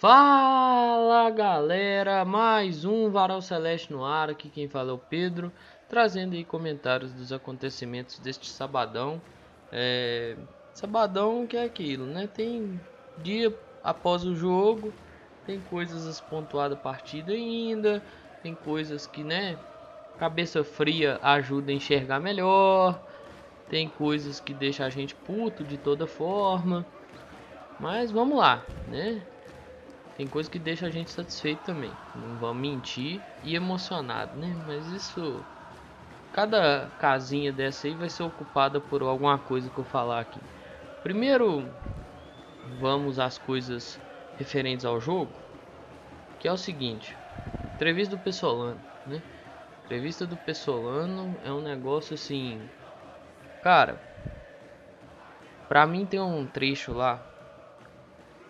Fala galera, mais um Varal Celeste no ar, aqui quem fala é o Pedro, trazendo aí comentários dos acontecimentos deste sabadão. É... Sabadão que é aquilo, né? Tem dia após o jogo, tem coisas pontuadas a partida ainda, tem coisas que, né? Cabeça fria ajuda a enxergar melhor, tem coisas que deixam a gente puto de toda forma. Mas vamos lá, né? Tem coisa que deixa a gente satisfeito também. Não vamos mentir e emocionado, né? Mas isso. Cada casinha dessa aí vai ser ocupada por alguma coisa que eu falar aqui. Primeiro, vamos às coisas referentes ao jogo. Que é o seguinte: entrevista do Pessolano, né? Entrevista do Pessolano é um negócio assim. Cara, pra mim tem um trecho lá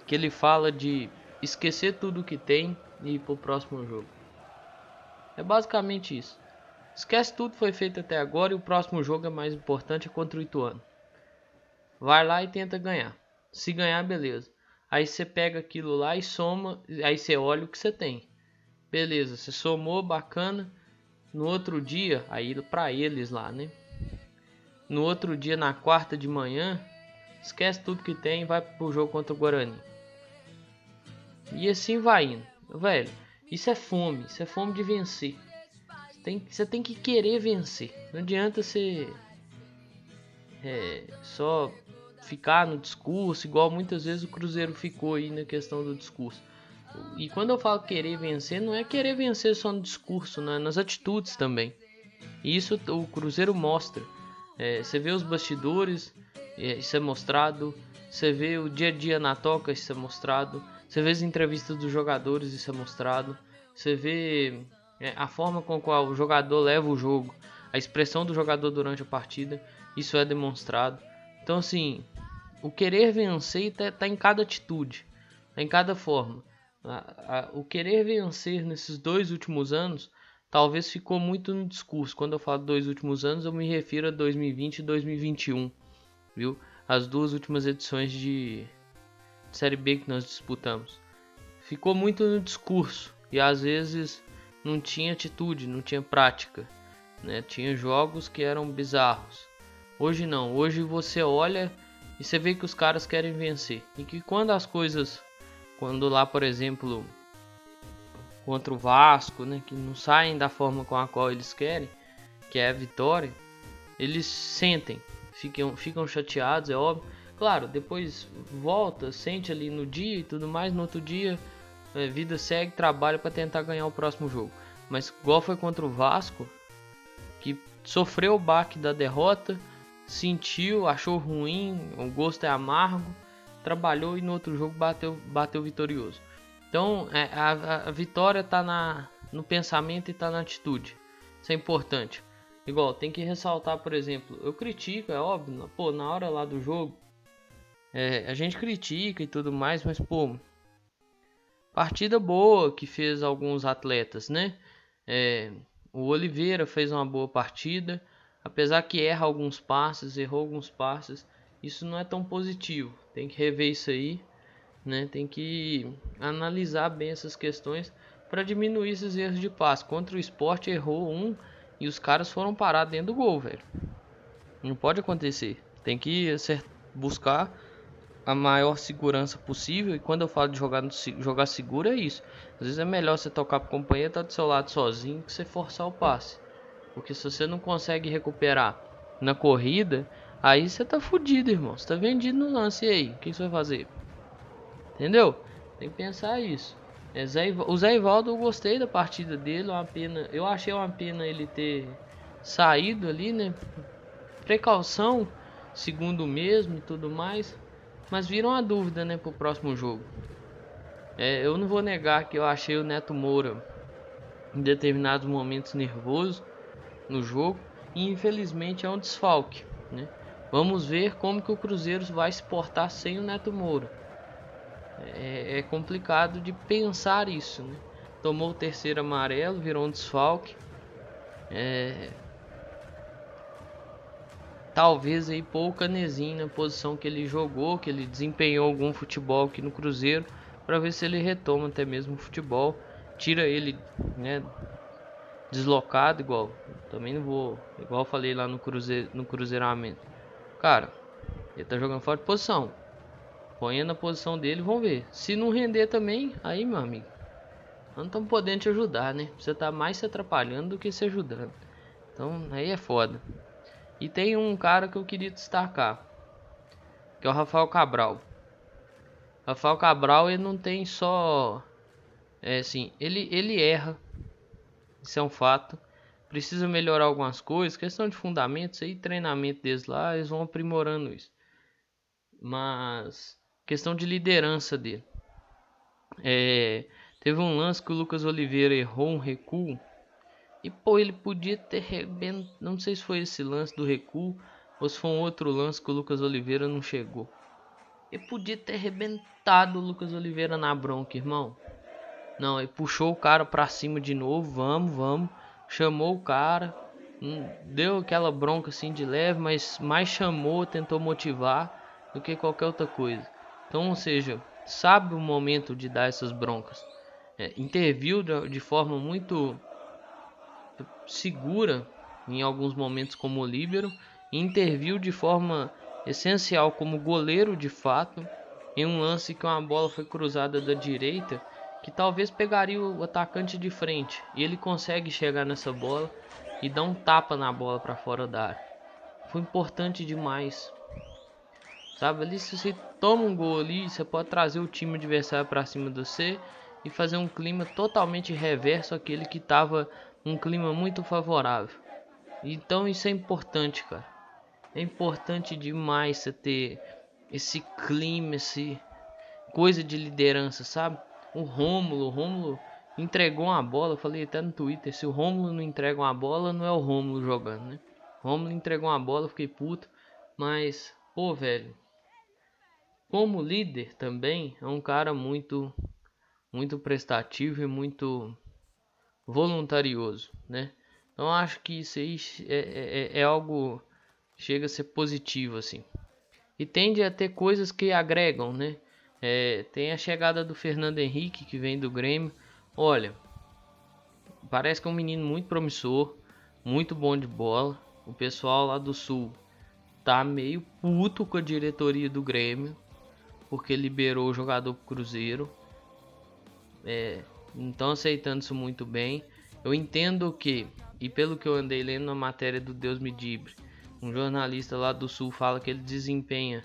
que ele fala de esquecer tudo que tem e ir pro próximo jogo. É basicamente isso. Esquece tudo que foi feito até agora e o próximo jogo é mais importante é contra o Ituano. Vai lá e tenta ganhar. Se ganhar, beleza. Aí você pega aquilo lá e soma, aí você olha o que você tem. Beleza, você somou, bacana. No outro dia, aí para eles lá, né? No outro dia, na quarta de manhã, esquece tudo que tem e vai pro jogo contra o Guarani. E assim vai indo. Velho, isso é fome. Isso é fome de vencer. Você tem, você tem que querer vencer. Não adianta você é, só ficar no discurso, igual muitas vezes o Cruzeiro ficou aí na questão do discurso. E quando eu falo querer vencer, não é querer vencer só no discurso, né? nas atitudes também. E isso o Cruzeiro mostra. É, você vê os bastidores, é, isso é mostrado. Você vê o dia a dia na toca, isso é mostrado. Você vê as entrevistas dos jogadores, isso é mostrado. Você vê é, a forma com a qual o jogador leva o jogo, a expressão do jogador durante a partida, isso é demonstrado. Então, assim, o querer vencer está tá em cada atitude, tá em cada forma. O querer vencer nesses dois últimos anos talvez ficou muito no discurso. Quando eu falo dois últimos anos, eu me refiro a 2020 e 2021, viu? As duas últimas edições de, Série B que nós disputamos. Ficou muito no discurso e às vezes não tinha atitude, não tinha prática. Né? Tinha jogos que eram bizarros. Hoje não, hoje você olha e você vê que os caras querem vencer. E que quando as coisas, quando lá por exemplo contra o Vasco, né, que não saem da forma com a qual eles querem, que é a vitória, eles sentem, ficam, ficam chateados, é óbvio, Claro, depois volta, sente ali no dia e tudo mais, no outro dia, é, vida segue, trabalha para tentar ganhar o próximo jogo. Mas igual foi contra o Vasco, que sofreu o baque da derrota, sentiu, achou ruim, o gosto é amargo, trabalhou e no outro jogo bateu, bateu vitorioso. Então é, a, a, vitória está na, no pensamento e está na atitude. Isso é importante. Igual, tem que ressaltar, por exemplo, eu critico, é óbvio, pô, na hora lá do jogo, é, a gente critica e tudo mais, mas pô, partida boa que fez alguns atletas, né? É, o Oliveira fez uma boa partida, apesar que erra alguns passes, errou alguns passes, isso não é tão positivo. Tem que rever isso aí, né? Tem que analisar bem essas questões para diminuir esses erros de passe. Contra o esporte errou um e os caras foram parar dentro do gol, velho. Não pode acontecer. Tem que buscar a maior segurança possível. E quando eu falo de jogar, jogar seguro, é isso. Às vezes é melhor você tocar para o companheiro tá do seu lado sozinho que você forçar o passe. Porque se você não consegue recuperar na corrida, aí você tá fudido, irmão. Você tá vendido no lance. Aí? O que você vai fazer? Entendeu? Tem que pensar isso. É Zé, o Zé Ivaldo, eu gostei da partida dele. Uma pena, eu achei uma pena ele ter saído ali, né? Precaução, segundo mesmo e tudo mais. Mas viram a dúvida, né, pro próximo jogo. É, eu não vou negar que eu achei o Neto Moura em determinados momentos nervoso no jogo e infelizmente é um desfalque, né? Vamos ver como que o Cruzeiro vai se portar sem o Neto Moura. É, é complicado de pensar isso, né? Tomou o terceiro amarelo, virou um desfalque. É, talvez aí pouca Canezinho na posição que ele jogou, que ele desempenhou algum futebol aqui no Cruzeiro, para ver se ele retoma até mesmo o futebol, tira ele, né, deslocado igual. Também não vou, igual falei lá no cruzeiro, no cruzeiramento. Cara, ele tá jogando fora de posição. Põe na posição dele, vamos ver. Se não render também, aí, meu amigo, não estamos podendo te ajudar, né? Você tá mais se atrapalhando do que se ajudando. Então, aí é foda. E tem um cara que eu queria destacar, que é o Rafael Cabral. Rafael Cabral, ele não tem só é assim, ele ele erra. Isso é um fato. Precisa melhorar algumas coisas, questão de fundamentos aí, treinamento deles lá, eles vão aprimorando isso. Mas questão de liderança dele. É, teve um lance que o Lucas Oliveira errou um recuo. E pô, ele podia ter rebentado. Não sei se foi esse lance do recuo ou se foi um outro lance que o Lucas Oliveira não chegou. Ele podia ter arrebentado o Lucas Oliveira na bronca, irmão. Não, ele puxou o cara pra cima de novo. Vamos, vamos. Chamou o cara. Hum, deu aquela bronca assim de leve, mas mais chamou, tentou motivar do que qualquer outra coisa. Então, ou seja, sabe o momento de dar essas broncas. É, interviu de forma muito segura em alguns momentos como líbero, interviu de forma essencial como goleiro de fato em um lance que uma bola foi cruzada da direita que talvez pegaria o atacante de frente e ele consegue chegar nessa bola e dar um tapa na bola para fora da área. Foi importante demais. Sabe, ali se você toma um gol ali, você pode trazer o time adversário para cima de você e fazer um clima totalmente reverso àquele que estava um clima muito favorável. Então isso é importante, cara. É importante demais você ter esse clima, esse coisa de liderança, sabe? O Rômulo, o Rômulo entregou uma bola, eu falei até no Twitter, se o Rômulo não entrega uma bola, não é o Rômulo jogando, né? Rômulo entregou uma bola, fiquei puto, mas pô, velho, como líder também é um cara muito muito prestativo e muito voluntarioso, né? Então acho que isso aí é, é, é, é algo chega a ser positivo assim. E tende a ter coisas que agregam, né? É, tem a chegada do Fernando Henrique que vem do Grêmio. Olha, parece que é um menino muito promissor, muito bom de bola. O pessoal lá do Sul tá meio puto com a diretoria do Grêmio porque liberou o jogador pro Cruzeiro. É, não estão aceitando isso muito bem. Eu entendo que, e pelo que eu andei lendo na matéria do Deus Me Dibre, um jornalista lá do Sul fala que ele desempenha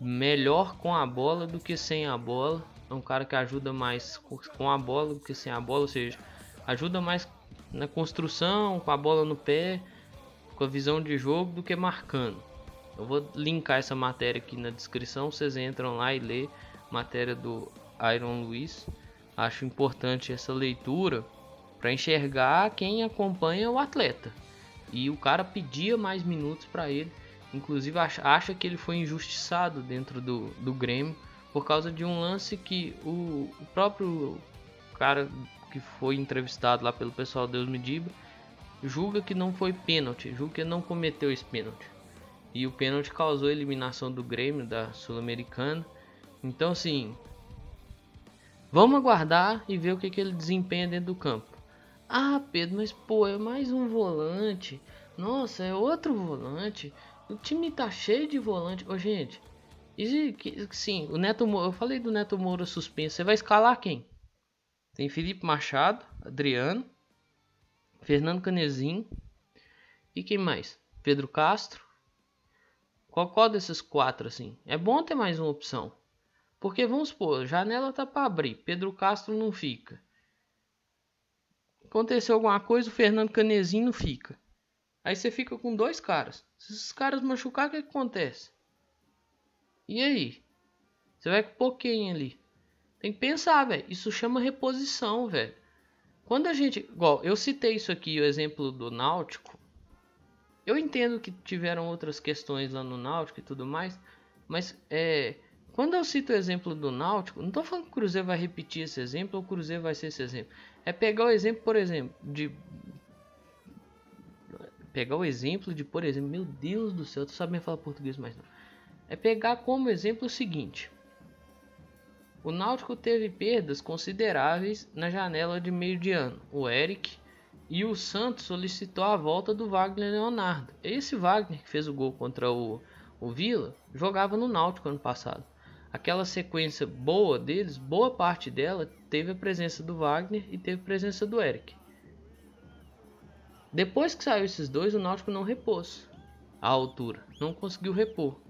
melhor com a bola do que sem a bola. É um cara que ajuda mais com a bola do que sem a bola, ou seja, ajuda mais na construção, com a bola no pé, com a visão de jogo do que marcando. Eu vou linkar essa matéria aqui na descrição, vocês entram lá e lê matéria do Iron Luiz. Acho importante essa leitura para enxergar quem acompanha o atleta. E o cara pedia mais minutos para ele, inclusive acha, que ele foi injustiçado dentro do, do Grêmio por causa de um lance que o, o próprio cara que foi entrevistado lá pelo pessoal Deus me diga julga que não foi pênalti, julga que não cometeu esse pênalti. E o pênalti causou a eliminação do Grêmio da Sul-Americana. Então, assim, vamos aguardar e ver o que, que ele desempenha dentro do campo. Ah, Pedro, mas pô, é mais um volante. Nossa, é outro volante. O time tá cheio de volante. Ô, gente, e, sim, o Neto Moura, eu falei do Neto Moura suspenso. Você vai escalar quem? Tem Felipe Machado, Adriano, Fernando Canezinho e quem mais? Pedro Castro, qual, qual desses quatro, assim? É bom ter mais uma opção. Porque vamos supor, janela tá para abrir, Pedro Castro não fica. Aconteceu alguma coisa, o Fernando Canezinho não fica. Aí você fica com dois caras. Se esses caras machucar, o que, que acontece? E aí? Você vai com pouquinho ali. Tem que pensar, velho. Isso chama reposição, velho. Quando a gente. Igual, eu citei isso aqui, o exemplo do Náutico. Eu entendo que tiveram outras questões lá no Náutico e tudo mais, mas é, quando eu cito o exemplo do Náutico, não estou falando que o Cruzeiro vai repetir esse exemplo ou o Cruzeiro vai ser esse exemplo. É pegar o exemplo, por exemplo, de. Pegar o exemplo de, por exemplo, meu Deus do céu, tu sabe falar português mais não. É pegar como exemplo o seguinte: o Náutico teve perdas consideráveis na janela de meio de ano. O Eric e o Santos solicitou a volta do Wagner Leonardo. Esse Wagner que fez o gol contra o, o Vila jogava no Náutico ano passado. Aquela sequência boa deles, boa parte dela teve a presença do Wagner e teve a presença do Eric. Depois que saiu esses dois, o Náutico não repôs a altura, não conseguiu repor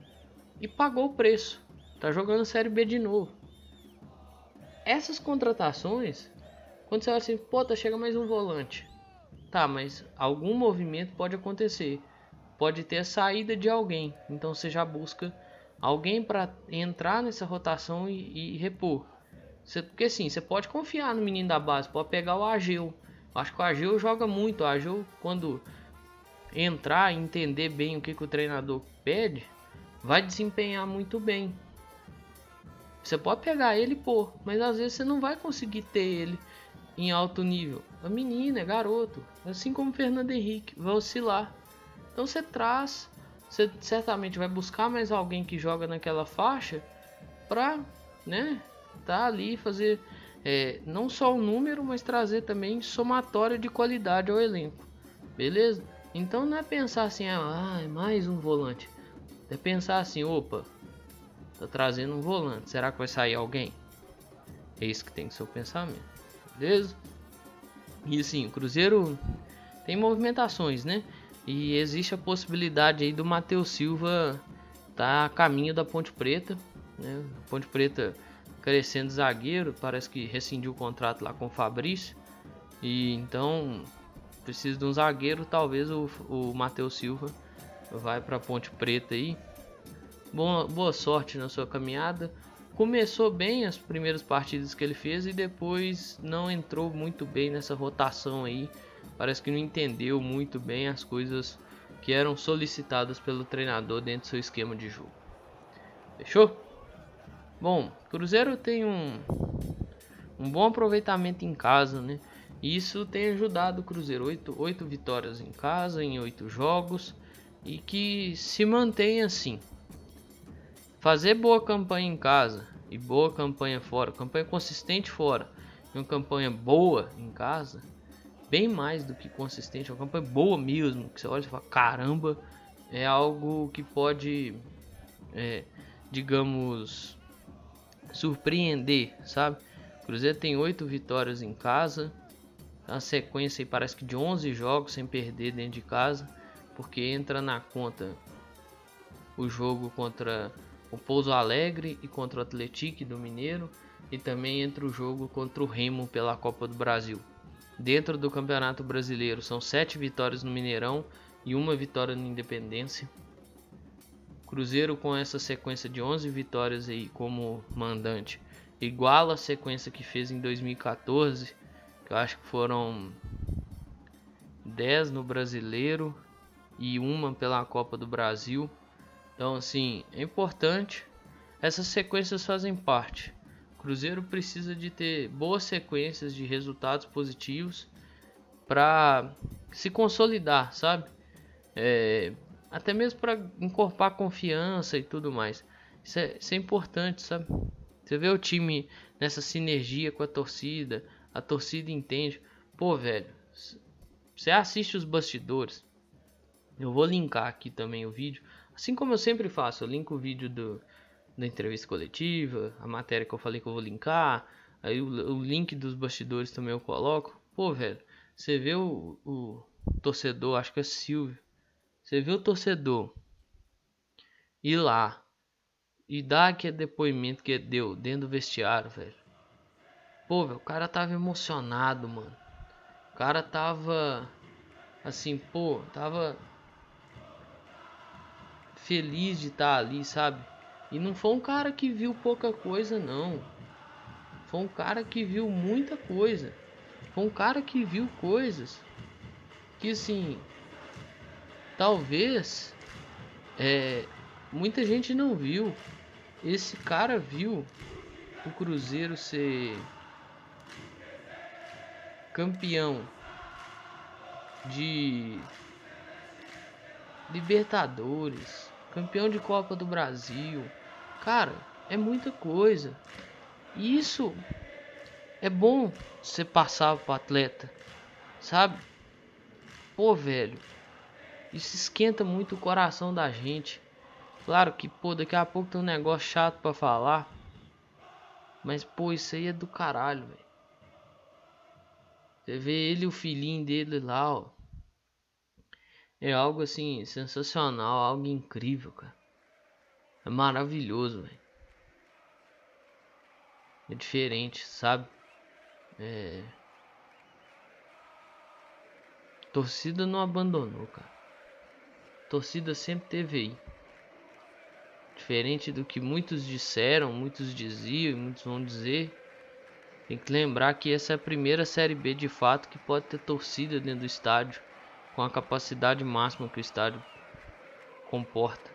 e pagou o preço. Tá jogando Série B de novo essas contratações, quando você olha assim, pô, tá chega mais um volante. Tá, mas algum movimento pode acontecer. Pode ter a saída de alguém. Então você já busca alguém para entrar nessa rotação e, e repor. Você, porque assim, você pode confiar no menino da base, pode pegar o Ageu. Acho que o Ageu joga muito. O Ageu, quando entrar e entender bem o que, que o treinador pede, vai desempenhar muito bem. Você pode pegar ele e pôr, mas às vezes você não vai conseguir ter ele em alto nível. A menina, é garoto, assim como o Fernando Henrique, vai oscilar. Então você traz, você certamente vai buscar mais alguém que joga naquela faixa pra, né, tá ali fazer é, não só o número, mas trazer também somatória de qualidade ao elenco. Beleza? Então não é pensar assim, ah, é mais um volante. É pensar assim, opa, Tá trazendo um volante. Será que vai sair alguém? É isso que tem que ser o pensamento. Beleza? E assim, o Cruzeiro tem movimentações, né? E existe a possibilidade aí do Matheus Silva tá a caminho da Ponte Preta, né? Ponte Preta crescendo zagueiro, parece que rescindiu o contrato lá com o Fabrício. E então precisa de um zagueiro, talvez o, o Matheus Silva vai para Ponte Preta aí. Boa, boa sorte na sua caminhada. Começou bem as primeiras partidas que ele fez e depois não entrou muito bem nessa rotação aí. Parece que não entendeu muito bem as coisas que eram solicitadas pelo treinador dentro do seu esquema de jogo. Fechou? Bom, Cruzeiro tem um, um bom aproveitamento em casa, né? Isso tem ajudado o Cruzeiro. Oito, oito vitórias em casa, em oito jogos. E que se mantém assim. Fazer boa campanha em casa e boa campanha fora, campanha consistente fora e uma campanha boa em casa, bem mais do que consistente, uma campanha boa mesmo, que você olha e fala, caramba, é algo que pode, é, digamos, surpreender, sabe? O Cruzeiro tem oito vitórias em casa, a sequência parece que de 11 jogos sem perder dentro de casa, porque entra na conta o jogo contra o Pouso Alegre e contra o Atlético do Mineiro e também entre o jogo contra o Remo pela Copa do Brasil. Dentro do Campeonato Brasileiro são sete vitórias no Mineirão e uma vitória no Independência. Cruzeiro com essa sequência de 11 vitórias aí como mandante iguala a sequência que fez em 2014, que eu acho que foram 10 no Brasileiro e uma pela Copa do Brasil. Então, assim, é importante. Essas sequências fazem parte. Cruzeiro precisa de ter boas sequências de resultados positivos para se consolidar, sabe? É, até mesmo para encorpar confiança e tudo mais. Isso é, isso é importante, sabe? Você vê o time nessa sinergia com a torcida, a torcida entende. Pô, velho, você assiste os bastidores. Eu vou linkar aqui também o vídeo. Assim como eu sempre faço, eu linko o vídeo do, da entrevista coletiva, a matéria que eu falei que eu vou linkar, aí o, o link dos bastidores também eu coloco. Pô, velho, você vê o, o torcedor, acho que é Silvio, você vê o torcedor ir lá e dar aquele depoimento que deu dentro do vestiário, velho. Pô, velho, o cara tava emocionado, mano. O cara tava assim, pô, tava feliz de estar tá ali, sabe? E não foi um cara que viu pouca coisa, não. Foi um cara que viu muita coisa. Foi um cara que viu coisas que, assim, talvez é, muita gente não viu. Esse cara viu o Cruzeiro ser campeão de Libertadores, campeão de Copa do Brasil. Cara, é muita coisa. E isso é bom você passar pro atleta, sabe? Pô, velho, isso esquenta muito o coração da gente. Claro que, pô, daqui a pouco tem um negócio chato para falar. Mas, pô, isso aí é do caralho, velho. Você vê ele e o filhinho dele lá, ó. É algo assim, sensacional, algo incrível, cara. É maravilhoso, velho. É diferente, sabe? É. Torcida não abandonou, cara. Torcida sempre teve aí. Diferente do que muitos disseram, muitos diziam e muitos vão dizer. Tem que lembrar que essa é a primeira Série B de fato que pode ter torcida dentro do estádio com a capacidade máxima que o estádio comporta.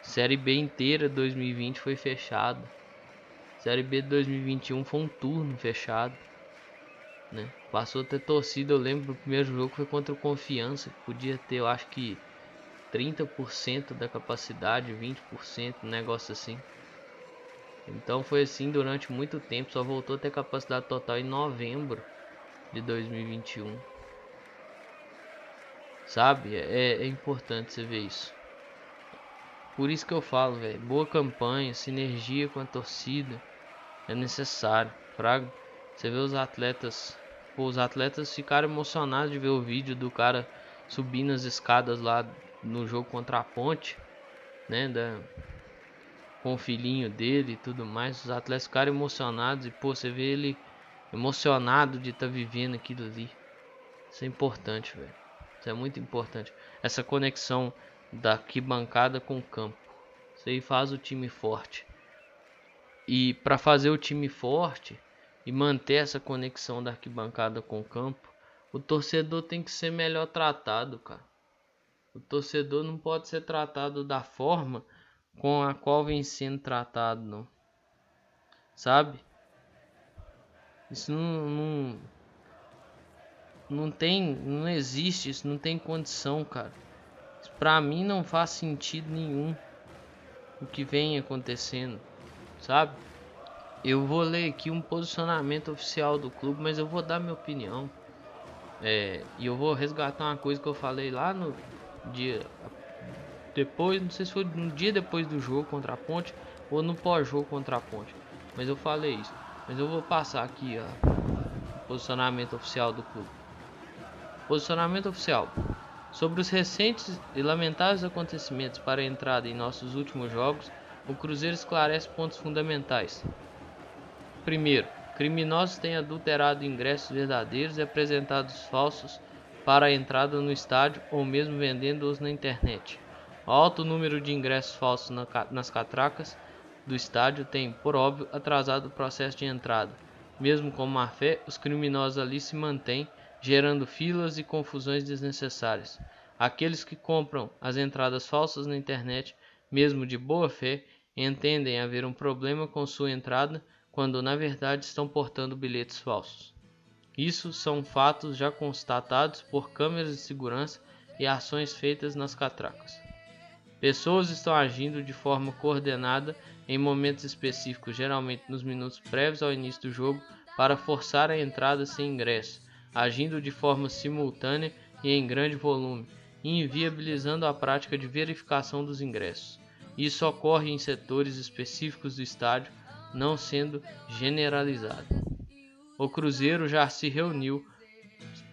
Série B inteira 2020 foi fechada. Série B de 2021 foi um turno fechado. Né? Passou a ter torcida, eu lembro do primeiro jogo foi contra o Confiança, que podia ter, eu acho que 30% da capacidade, 20%, um negócio assim. Então foi assim durante muito tempo, só voltou a ter capacidade total em novembro de 2021. Sabe? É, é importante você ver isso. Por isso que eu falo, velho, boa campanha, sinergia com a torcida é necessário. Pra você ver os atletas, pô, os atletas ficaram emocionados de ver o vídeo do cara subindo as escadas lá no jogo contra a Ponte, né, da com o filhinho dele e tudo mais. Os atletas ficaram emocionados e pô, você vê ele emocionado de estar tá vivendo aquilo ali. Isso é importante, velho. Isso é muito importante. Essa conexão da arquibancada com o campo. Isso aí faz o time forte. E para fazer o time forte e manter essa conexão da arquibancada com o campo, o torcedor tem que ser melhor tratado, cara. O torcedor não pode ser tratado da forma com a qual vem sendo tratado, não. Sabe? Isso não, não, não tem, não existe, isso não tem condição, cara. Pra mim não faz sentido nenhum o que vem acontecendo, sabe? Eu vou ler aqui um posicionamento oficial do clube, mas eu vou dar minha opinião. É, e eu vou resgatar uma coisa que eu falei lá no dia depois, não sei se foi um dia depois do jogo contra a Ponte ou no pós-jogo contra a Ponte, mas eu falei isso. Mas eu vou passar aqui ó, o posicionamento oficial do clube. Posicionamento oficial. Sobre os recentes e lamentáveis acontecimentos para a entrada em nossos últimos jogos, o Cruzeiro esclarece pontos fundamentais. Primeiro, criminosos têm adulterado ingressos verdadeiros e apresentados falsos para a entrada no estádio ou mesmo vendendo-os na internet. O alto número de ingressos falsos na, nas catracas do estádio tem, por óbvio, atrasado o processo de entrada. Mesmo com má fé, os criminosos ali se mantêm, gerando filas e confusões desnecessárias. Aqueles que compram as entradas falsas na internet, mesmo de boa fé, entendem haver um problema com sua entrada quando na verdade estão portando bilhetes falsos. Isso são fatos já constatados por câmeras de segurança e ações feitas nas catracas. Pessoas estão agindo de forma coordenada em momentos específicos, geralmente nos minutos prévios ao início do jogo, para forçar a entrada sem ingresso, agindo de forma simultânea e em grande volume, inviabilizando a prática de verificação dos ingressos. Isso ocorre em setores específicos do estádio, não sendo generalizado. O Cruzeiro já se reuniu.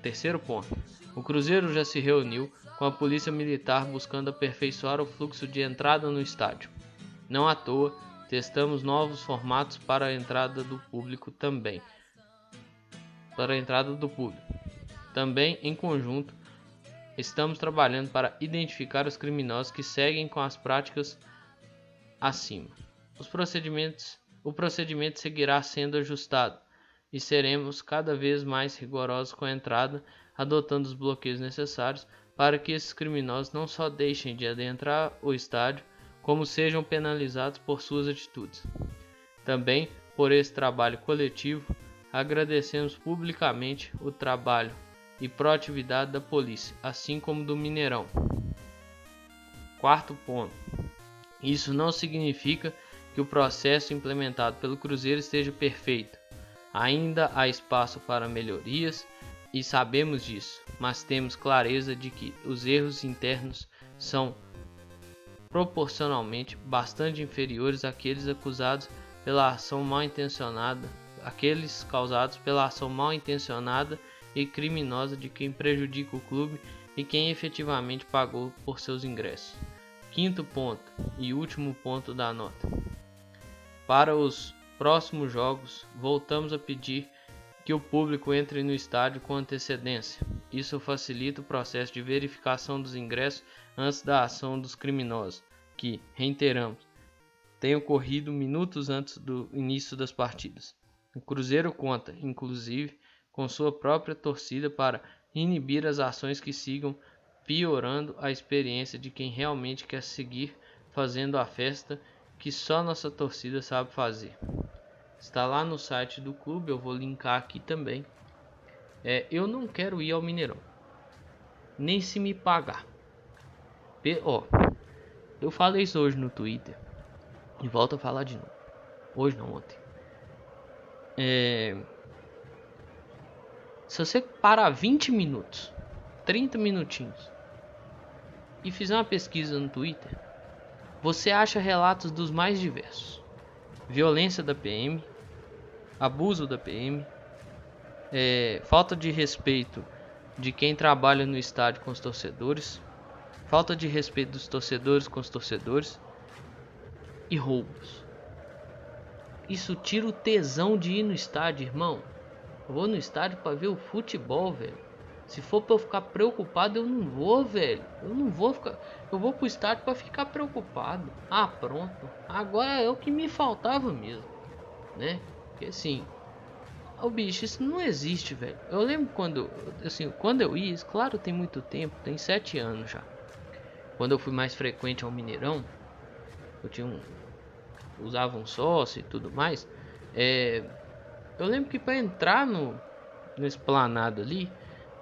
Terceiro ponto. O Cruzeiro já se reuniu com a Polícia Militar buscando aperfeiçoar o fluxo de entrada no estádio. Não à toa, testamos novos formatos para a entrada do público também. Para a entrada do público. Também em conjunto, estamos trabalhando para identificar os criminosos que seguem com as práticas acima. Os procedimentos, o procedimento seguirá sendo ajustado e seremos cada vez mais rigorosos com a entrada, adotando os bloqueios necessários para que esses criminosos não só deixem de adentrar o estádio, como sejam penalizados por suas atitudes. Também, por esse trabalho coletivo, agradecemos publicamente o trabalho e proatividade da polícia, assim como do Mineirão. Quarto ponto. Isso não significa que o processo implementado pelo Cruzeiro esteja perfeito. Ainda há espaço para melhorias e sabemos disso, mas temos clareza de que os erros internos são proporcionalmente bastante inferiores àqueles acusados pela ação mal intencionada, aqueles causados pela ação mal intencionada e criminosa de quem prejudica o clube e quem efetivamente pagou por seus ingressos. Quinto ponto e último ponto da nota. Para os próximos jogos, voltamos a pedir que o público entre no estádio com antecedência. Isso facilita o processo de verificação dos ingressos antes da ação dos criminosos, que, reiteramos, tem ocorrido minutos antes do início das partidas. O Cruzeiro conta, inclusive, com sua própria torcida para inibir as ações que sigam piorando a experiência de quem realmente quer seguir fazendo a festa que só nossa torcida sabe fazer. Está lá no site do clube, eu vou linkar aqui também. É, eu não quero ir ao Mineirão, nem se me pagar. Ó, eu falei isso hoje no Twitter e volto a falar de novo. Hoje não, ontem. É, se você parar 20 minutos, 30 minutinhos e fizer uma pesquisa no Twitter, você acha relatos dos mais diversos: violência da PM, abuso da PM, é, falta de respeito de quem trabalha no estádio com os torcedores, falta de respeito dos torcedores com os torcedores e roubos. Isso tira o tesão de ir no estádio, irmão. Eu vou no estádio para ver o futebol, velho. Se for para eu ficar preocupado, eu não vou, velho. Eu não vou ficar. Eu vou pro estádio para ficar preocupado. Ah, pronto. Agora é o que me faltava mesmo, né? Porque assim, o bicho, isso não existe, velho. Eu lembro quando, assim, quando eu ia, claro, tem muito tempo, tem sete anos já. Quando eu fui mais frequente ao Mineirão, eu tinha um, usava um sócio e tudo mais. É, eu lembro que para entrar no, no esplanado ali,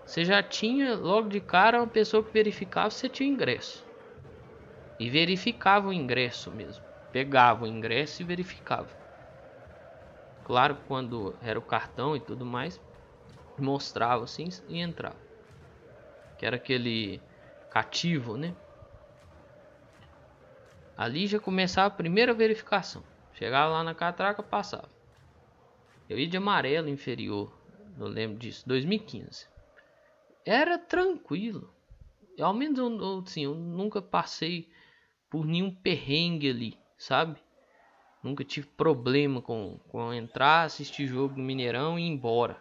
você já tinha logo de cara uma pessoa que verificava se tinha ingresso. E verificava o ingresso mesmo. Pegava o ingresso e verificava. Claro, quando era o cartão e tudo mais, mostrava assim e entrava. Que era aquele cativo, né? Ali já começava a primeira verificação. Chegava lá na catraca, passava. Eu ia de amarelo inferior, não lembro disso, 2015. Era tranquilo. Ao menos eu, assim, eu nunca passei por nenhum perrengue ali, sabe? Nunca tive problema com, com entrar, assistir jogo no Mineirão e ir embora.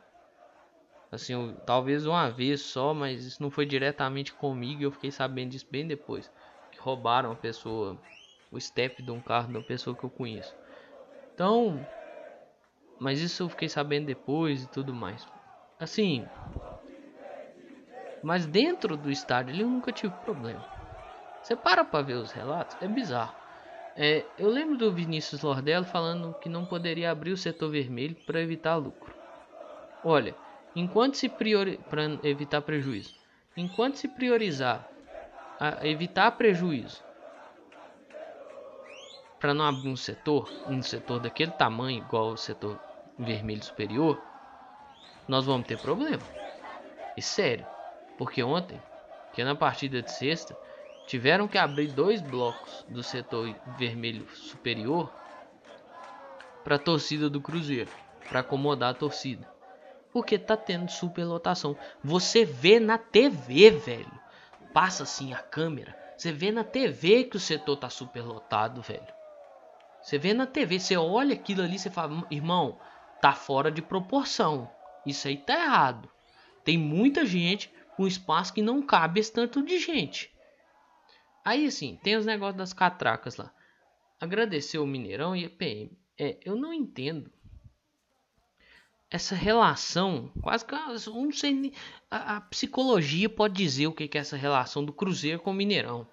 Assim, eu, talvez uma vez só, mas isso não foi diretamente comigo eu fiquei sabendo disso bem depois. Que roubaram a pessoa, o step de um carro uma pessoa que eu conheço. Então, mas isso eu fiquei sabendo depois e tudo mais. Assim, mas dentro do estádio eu nunca tive problema. Você para pra ver os relatos, é bizarro. É, eu lembro do Vinícius Lordello falando que não poderia abrir o setor vermelho para evitar lucro. Olha, enquanto se priori... para evitar prejuízo, enquanto se priorizar evitar prejuízo para não abrir um setor, um setor daquele tamanho igual o setor vermelho superior, nós vamos ter problema. E sério, porque ontem, que é na partida de sexta, tiveram que abrir dois blocos do setor vermelho superior para a torcida do Cruzeiro, para acomodar a torcida. Porque tá tendo superlotação. Você vê na TV, velho. Passa assim a câmera. Você vê na TV que o setor tá superlotado, velho. Você vê na TV, você olha aquilo ali, você fala, irmão, tá fora de proporção. Isso aí tá errado. Tem muita gente com espaço que não cabe esse tanto de gente. Aí assim, tem os negócios das catracas lá. Agradecer o Mineirão e a PM. É, eu não entendo essa relação, quase que eu não sei, a, a, psicologia pode dizer o que, que é essa relação do Cruzeiro com o Mineirão.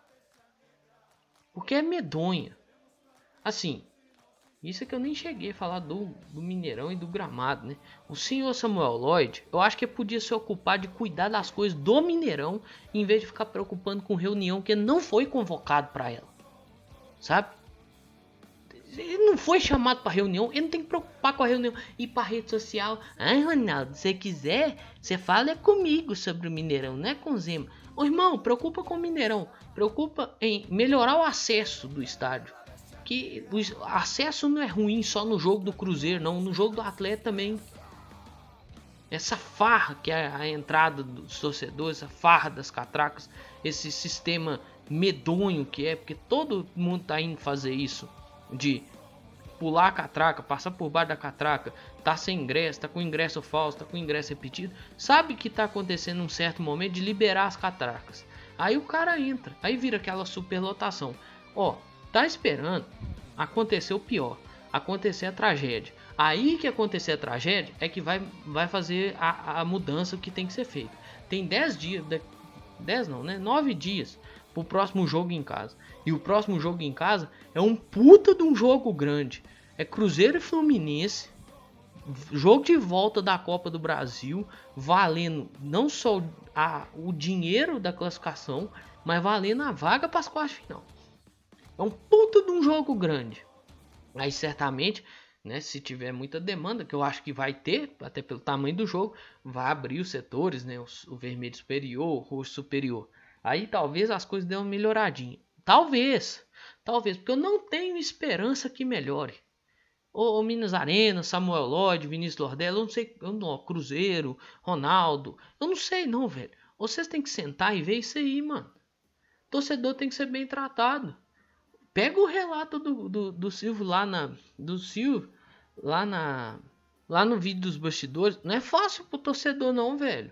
Porque é medonha. Assim, isso é que eu nem cheguei a falar do, do Mineirão e do gramado, né? O senhor Samuel Lloyd, eu acho que podia se ocupar de cuidar das coisas do Mineirão, em vez de ficar preocupando com reunião que não foi convocado para ela. Sabe? Ele não foi chamado para reunião, ele não tem que preocupar com a reunião. E para rede social, ai Ronaldo, se quiser, você fala é comigo sobre o Mineirão, não é com o Zema. Ô irmão, preocupa com o Mineirão, preocupa em melhorar o acesso do estádio. Que o acesso não é ruim só no jogo do Cruzeiro, não, no jogo do Atlético também. Essa farra que é a entrada dos torcedores, essa farra das catracas, esse sistema medonho que é, porque todo mundo tá indo fazer isso de pular a catraca, passar por baixo da catraca, tá sem ingresso, tá com ingresso falso, tá com ingresso repetido, sabe que tá acontecendo um certo momento de liberar as catracas. Aí o cara entra, aí vira aquela superlotação. Ó, tá esperando acontecer o pior, acontecer a tragédia. Aí que acontecer a tragédia é que vai, vai fazer a, a mudança que tem que ser feita. Tem 10 dias, 10 não, né? 9 dias pro próximo jogo em casa. E o próximo jogo em casa é um puta de um jogo grande. É Cruzeiro e Fluminense. Jogo de volta da Copa do Brasil, valendo não só a, o dinheiro da classificação, mas valendo a vaga para as quartas final. É um puta de um jogo grande. Aí certamente, né, se tiver muita demanda, que eu acho que vai ter, até pelo tamanho do jogo, vai abrir os setores, né, o, o vermelho superior, o roxo superior. Aí talvez as coisas dêem uma melhoradinha. Talvez, talvez, porque eu não tenho esperança que melhore. O, Minas Arena, Samuel Lloyd, Vinícius Lordelo, eu não sei, eu não, Cruzeiro, Ronaldo, eu não sei não, velho. Vocês têm que sentar e ver isso aí, mano. Torcedor tem que ser bem tratado. Pega o relato do, do, do Silvio lá na. Do Silvio lá na. Lá no vídeo dos bastidores. Não é fácil pro torcedor, não, velho.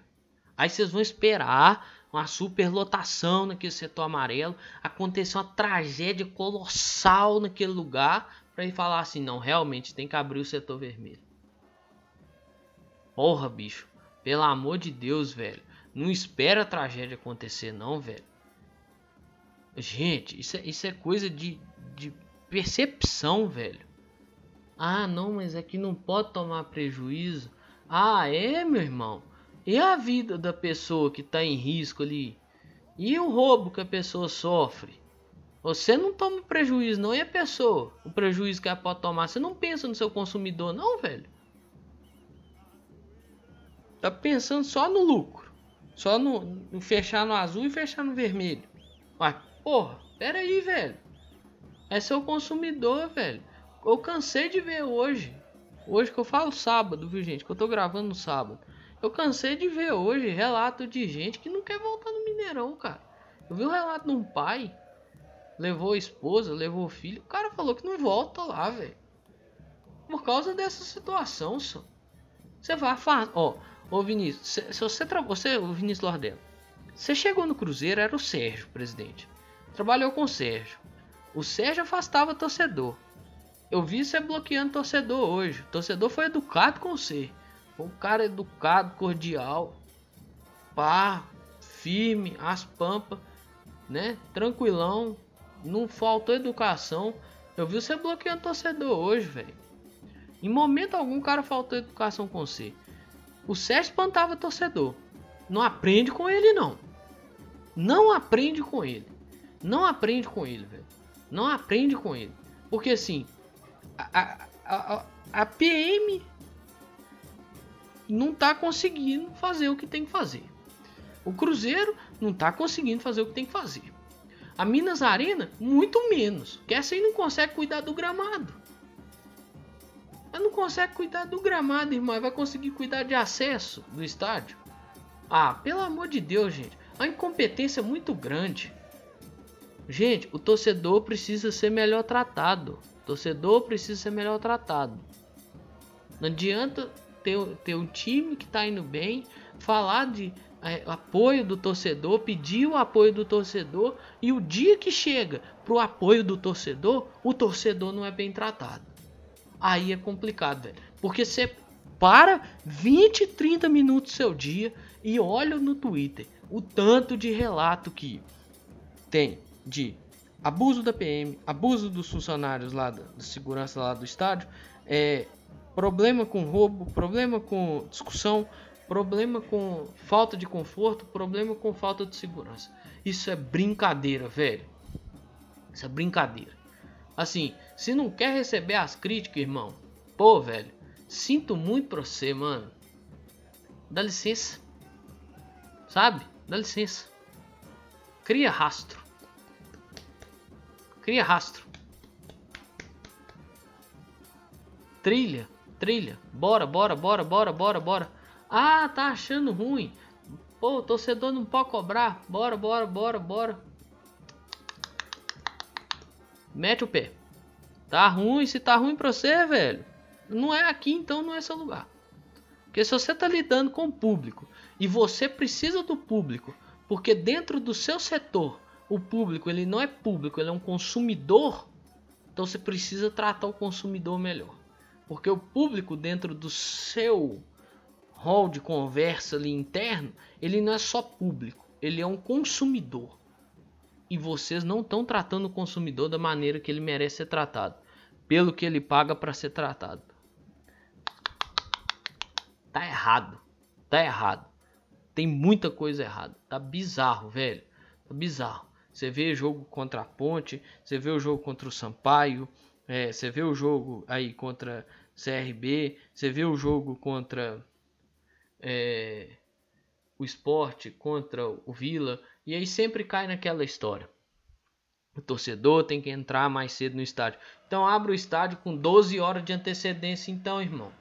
Aí vocês vão esperar uma superlotação naquele setor amarelo, aconteceu uma tragédia colossal naquele lugar para ele falar assim, não, realmente tem que abrir o setor vermelho. Porra, bicho, pelo amor de Deus, velho, não espera a tragédia acontecer não, velho. Gente, isso é, isso é coisa de, de percepção, velho. Ah, não, mas aqui não pode tomar prejuízo. Ah, é, meu irmão. E a vida da pessoa que está em risco ali? E o roubo que a pessoa sofre? Você não toma prejuízo, não, e a pessoa? O prejuízo que ela pode tomar. Você não pensa no seu consumidor, não, velho. Tá pensando só no lucro. Só no, no fechar no azul e fechar no vermelho. Mas, porra, pera aí, velho. É seu consumidor, velho. Eu cansei de ver hoje. Hoje que eu falo sábado, viu, gente? Que eu tô gravando no sábado. Eu cansei de ver hoje relato de gente que não quer voltar no Mineirão, cara. Eu vi um relato de um pai, levou a esposa, levou o filho. O cara falou que não volta lá, velho. Por causa dessa situação, só. Você vai falar, ó, ô Vinícius, se, você, você, o Vinícius Lordelo, você chegou no Cruzeiro, era o Sérgio, presidente. Trabalhou com o Sérgio. O Sérgio afastava torcedor. Eu vi você bloqueando torcedor hoje. O torcedor foi educado com você. Um cara educado, cordial, pá, firme, as pampas, né? Tranquilão, não faltou educação. Eu vi você bloqueando torcedor hoje, velho. Em momento algum, cara faltou educação com você. O Sérgio espantava torcedor. Não aprende com ele, não. Não aprende com ele. Não aprende com ele, velho. Não aprende com ele. Porque assim, a, a, a, a PM não está conseguindo fazer o que tem que fazer. O Cruzeiro não está conseguindo fazer o que tem que fazer. A Minas Arena, muito menos. Que essa aí não consegue cuidar do gramado. Ela não consegue cuidar do gramado, irmão. Vai conseguir cuidar de acesso do estádio. Ah, pelo amor de Deus, gente. A incompetência é muito grande. Gente, o torcedor precisa ser melhor tratado. O torcedor precisa ser melhor tratado. Não adianta ter, ter um time que está indo bem, falar de é, apoio do torcedor, pedir o apoio do torcedor e o dia que chega para o apoio do torcedor, o torcedor não é bem tratado. Aí é complicado, velho. Porque você para 20, 30 minutos seu dia e olha no Twitter o tanto de relato que tem de abuso da PM, abuso dos funcionários lá da, da segurança lá do estádio, é, problema com roubo, problema com discussão, problema com falta de conforto, problema com falta de segurança. Isso é brincadeira, velho. Isso é brincadeira. Assim, Se não quer receber as críticas, irmão, pô, velho, sinto muito pra você, mano. Dá licença. Sabe? Dá licença. Cria rastro. Cria rastro. Trilha, trilha. Bora, bora, bora, bora, bora, bora. Ah, tá achando ruim. Pô, o torcedor não pode cobrar. Bora, bora, bora, bora. Mete o pé. Tá ruim, se tá ruim pra você, velho. Não é aqui, então não é seu lugar. Porque se você tá lidando com o público e você precisa do público, porque dentro do seu setor, o público ele não é público, ele é um consumidor, então você precisa tratar o consumidor melhor. Porque o público dentro do seu hall de conversa ali interno, ele não é só público, ele é um consumidor. E vocês não estão tratando o consumidor da maneira que ele merece ser tratado, pelo que ele paga para ser tratado. Tá errado. Tá errado. Tem muita coisa errada. Tá bizarro, velho. Tá bizarro. Você vê jogo contra a Ponte, você vê o jogo contra o Sampaio, é, você vê o jogo aí contra CRB, você vê o jogo contra é, o esporte contra o Vila, e aí sempre cai naquela história. O torcedor tem que entrar mais cedo no estádio. Então abre o estádio com 12 horas de antecedência, então, irmão.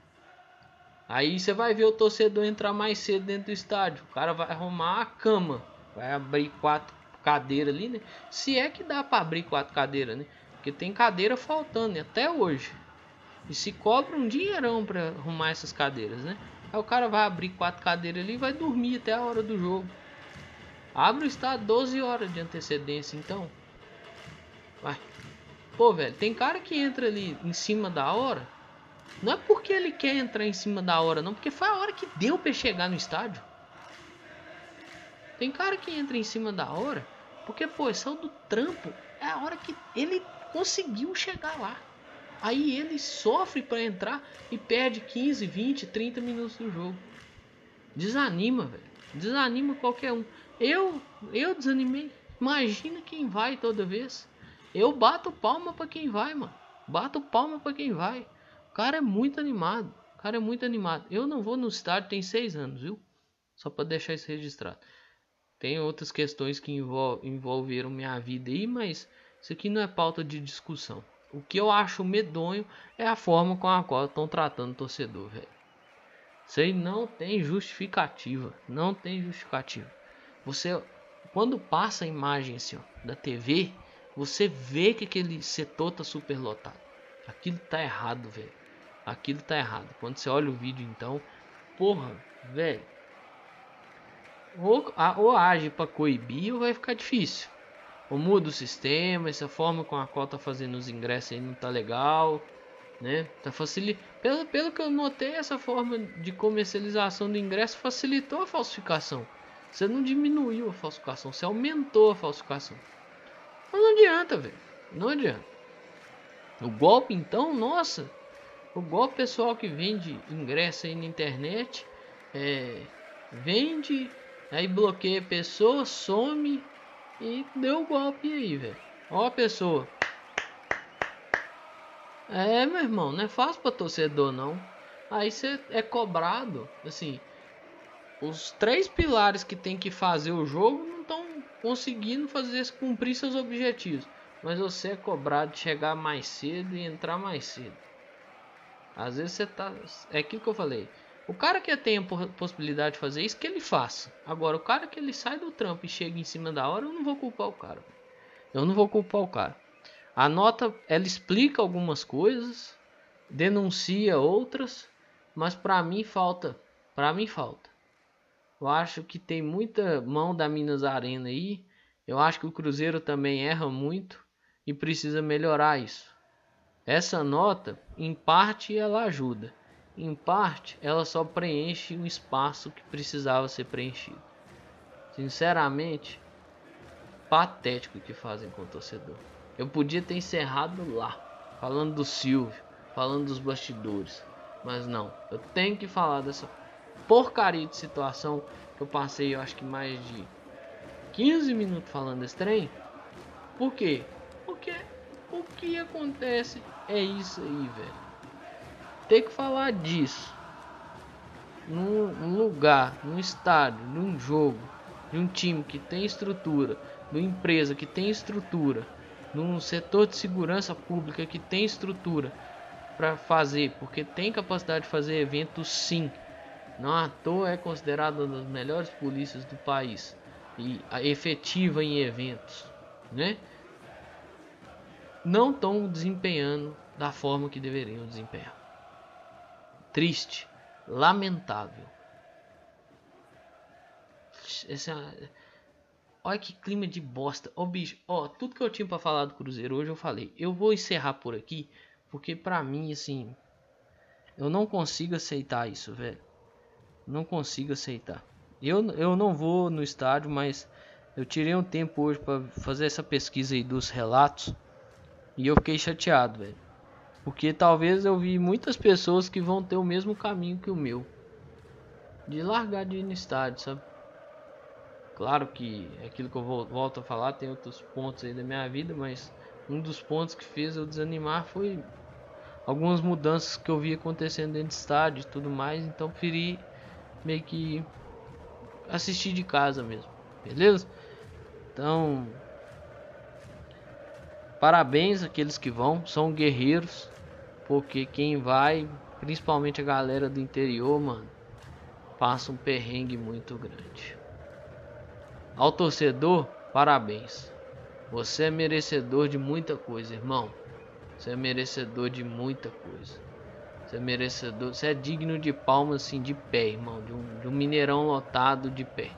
Aí você vai ver o torcedor entrar mais cedo dentro do estádio. O cara vai arrumar a cama, vai abrir quatro cadeiras ali, né? Se é que dá para abrir quatro cadeiras, né? Porque tem cadeira faltando né? até hoje. E se cobra um dinheirão para arrumar essas cadeiras, né? Aí o cara vai abrir quatro cadeiras ali e vai dormir até a hora do jogo. Abre o estádio 12 horas de antecedência, então. Vai. Pô, velho, tem cara que entra ali em cima da hora. Não é porque ele quer entrar em cima da hora, não, porque foi a hora que deu para chegar no estádio. Tem cara que entra em cima da hora, porque, pô, saiu do trampo, é a hora que ele conseguiu chegar lá. Aí ele sofre para entrar e perde 15, 20, 30 minutos do jogo. Desanima, velho. Desanima qualquer um. Eu, eu desanimei. Imagina quem vai toda vez. Eu bato palma para quem vai, mano. Bato palma para quem vai. O cara é muito animado. O cara é muito animado. Eu não vou no estádio tem seis anos, viu? Só para deixar isso registrado. Tem outras questões que envol envolveram minha vida aí, mas isso aqui não é pauta de discussão. O que eu acho medonho é a forma com a qual estão tratando o torcedor, velho. Isso aí não tem justificativa. Não tem justificativa. Você, quando passa a imagem assim, ó, da TV, você vê que aquele setor tá super lotado. Aquilo tá errado, velho. Aquilo tá errado. Quando você olha o vídeo, então, porra, velho. Ou, ou age para coibir ou vai ficar difícil ou muda o sistema, essa forma com a qual tá fazendo os ingressos aí não tá legal, né? Tá facil... pelo, pelo que eu notei, essa forma de comercialização do ingresso facilitou a falsificação. Você não diminuiu a falsificação, você aumentou a falsificação. Mas não adianta, velho. Não adianta. O golpe então, nossa, o golpe pessoal que vende ingresso aí na internet, é, vende, aí bloqueia a pessoa, some, e deu o golpe aí, velho. Ó a pessoa. É, meu irmão, não é fácil pra torcedor, não. Aí você é cobrado, assim. Os três pilares que tem que fazer o jogo não estão conseguindo fazer cumprir seus objetivos. Mas você é cobrado de chegar mais cedo e entrar mais cedo. Às vezes você tá. É aquilo que eu falei. O cara que tem a possibilidade de fazer isso, que ele faça. Agora, o cara que ele sai do trampo e chega em cima da hora, eu não vou culpar o cara. Eu não vou culpar o cara. A nota, ela explica algumas coisas, denuncia outras, mas para mim falta. Para mim falta. Eu acho que tem muita mão da Minas Arena aí. Eu acho que o Cruzeiro também erra muito e precisa melhorar isso. Essa nota, em parte, ela ajuda em parte, ela só preenche um espaço que precisava ser preenchido. Sinceramente, patético o que fazem com o torcedor. Eu podia ter encerrado lá, falando do Silvio, falando dos bastidores, mas não. Eu tenho que falar dessa porcaria de situação que eu passei, eu acho que mais de 15 minutos falando desse trem. Por quê? Porque o que acontece é isso aí, velho. Tem que falar disso. Num lugar, num estádio, num jogo, de um time que tem estrutura, de uma empresa que tem estrutura, num setor de segurança pública que tem estrutura para fazer, porque tem capacidade de fazer eventos sim. Não à toa é considerada uma das melhores polícias do país e efetiva em eventos, né? Não estão desempenhando da forma que deveriam desempenhar. Triste, lamentável. É olha que clima de bosta. Ó, oh, bicho, ó, oh, tudo que eu tinha para falar do Cruzeiro hoje eu falei. Eu vou encerrar por aqui, porque pra mim, assim, eu não consigo aceitar isso, velho. Não consigo aceitar. Eu, eu não vou no estádio, mas eu tirei um tempo hoje para fazer essa pesquisa aí dos relatos. E eu fiquei chateado, velho. Porque talvez eu vi muitas pessoas que vão ter o mesmo caminho que o meu. De largar de ir no estádio, sabe? Claro que é aquilo que eu volto a falar, tem outros pontos aí da minha vida, mas um dos pontos que fez eu desanimar foi algumas mudanças que eu vi acontecendo dentro do estádio e tudo mais, então preferi meio que assistir de casa mesmo, beleza? Então, parabéns àqueles que vão, são guerreiros, porque quem vai, principalmente a galera do interior, mano, passa um perrengue muito grande. Ao torcedor, parabéns. Você é merecedor de muita coisa, irmão. Você é merecedor de muita coisa. Você é merecedor, você é digno de palmas assim de pé, irmão, de um, de um mineirão lotado de pé.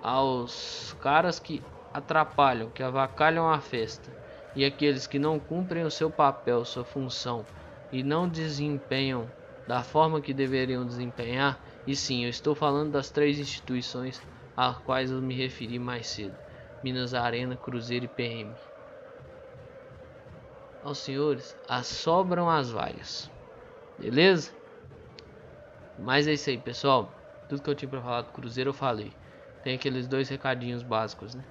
Aos caras que atrapalham, que avacalham a festa, e aqueles que não cumprem o seu papel, sua função e não desempenham da forma que deveriam desempenhar, e sim, eu estou falando das três instituições às quais eu me referi mais cedo: Minas Arena, Cruzeiro e PM. Aos senhores, assobram as vaias. Beleza? Mas é isso aí, pessoal. Tudo que eu tinha para falar do Cruzeiro eu falei. Tem aqueles dois recadinhos básicos, né?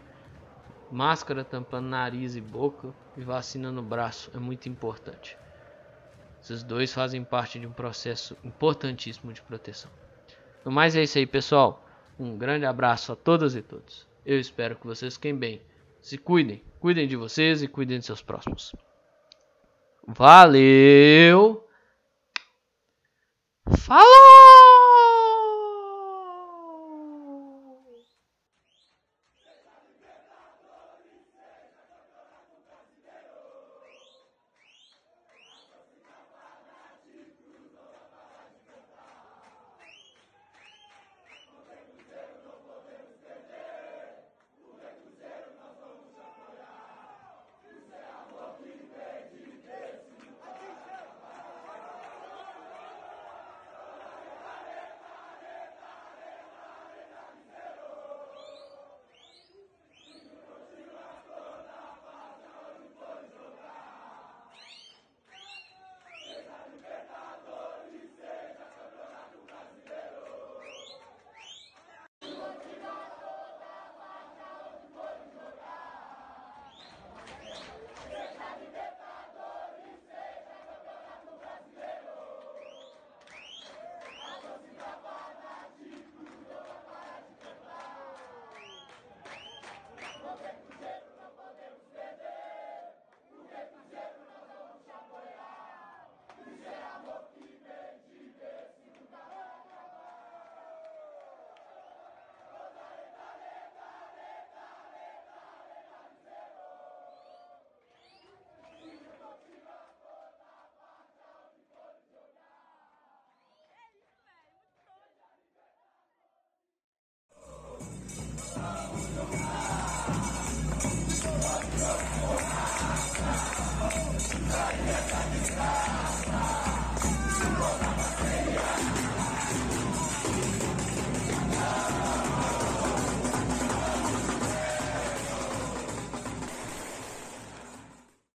Máscara tampando nariz e boca e vacina no braço é muito importante. Esses dois fazem parte de um processo importantíssimo de proteção. No mais é isso aí, pessoal. Um grande abraço a todas e todos. Eu espero que vocês fiquem bem. Se cuidem, cuidem de vocês e cuidem de seus próximos. Valeu! Falou!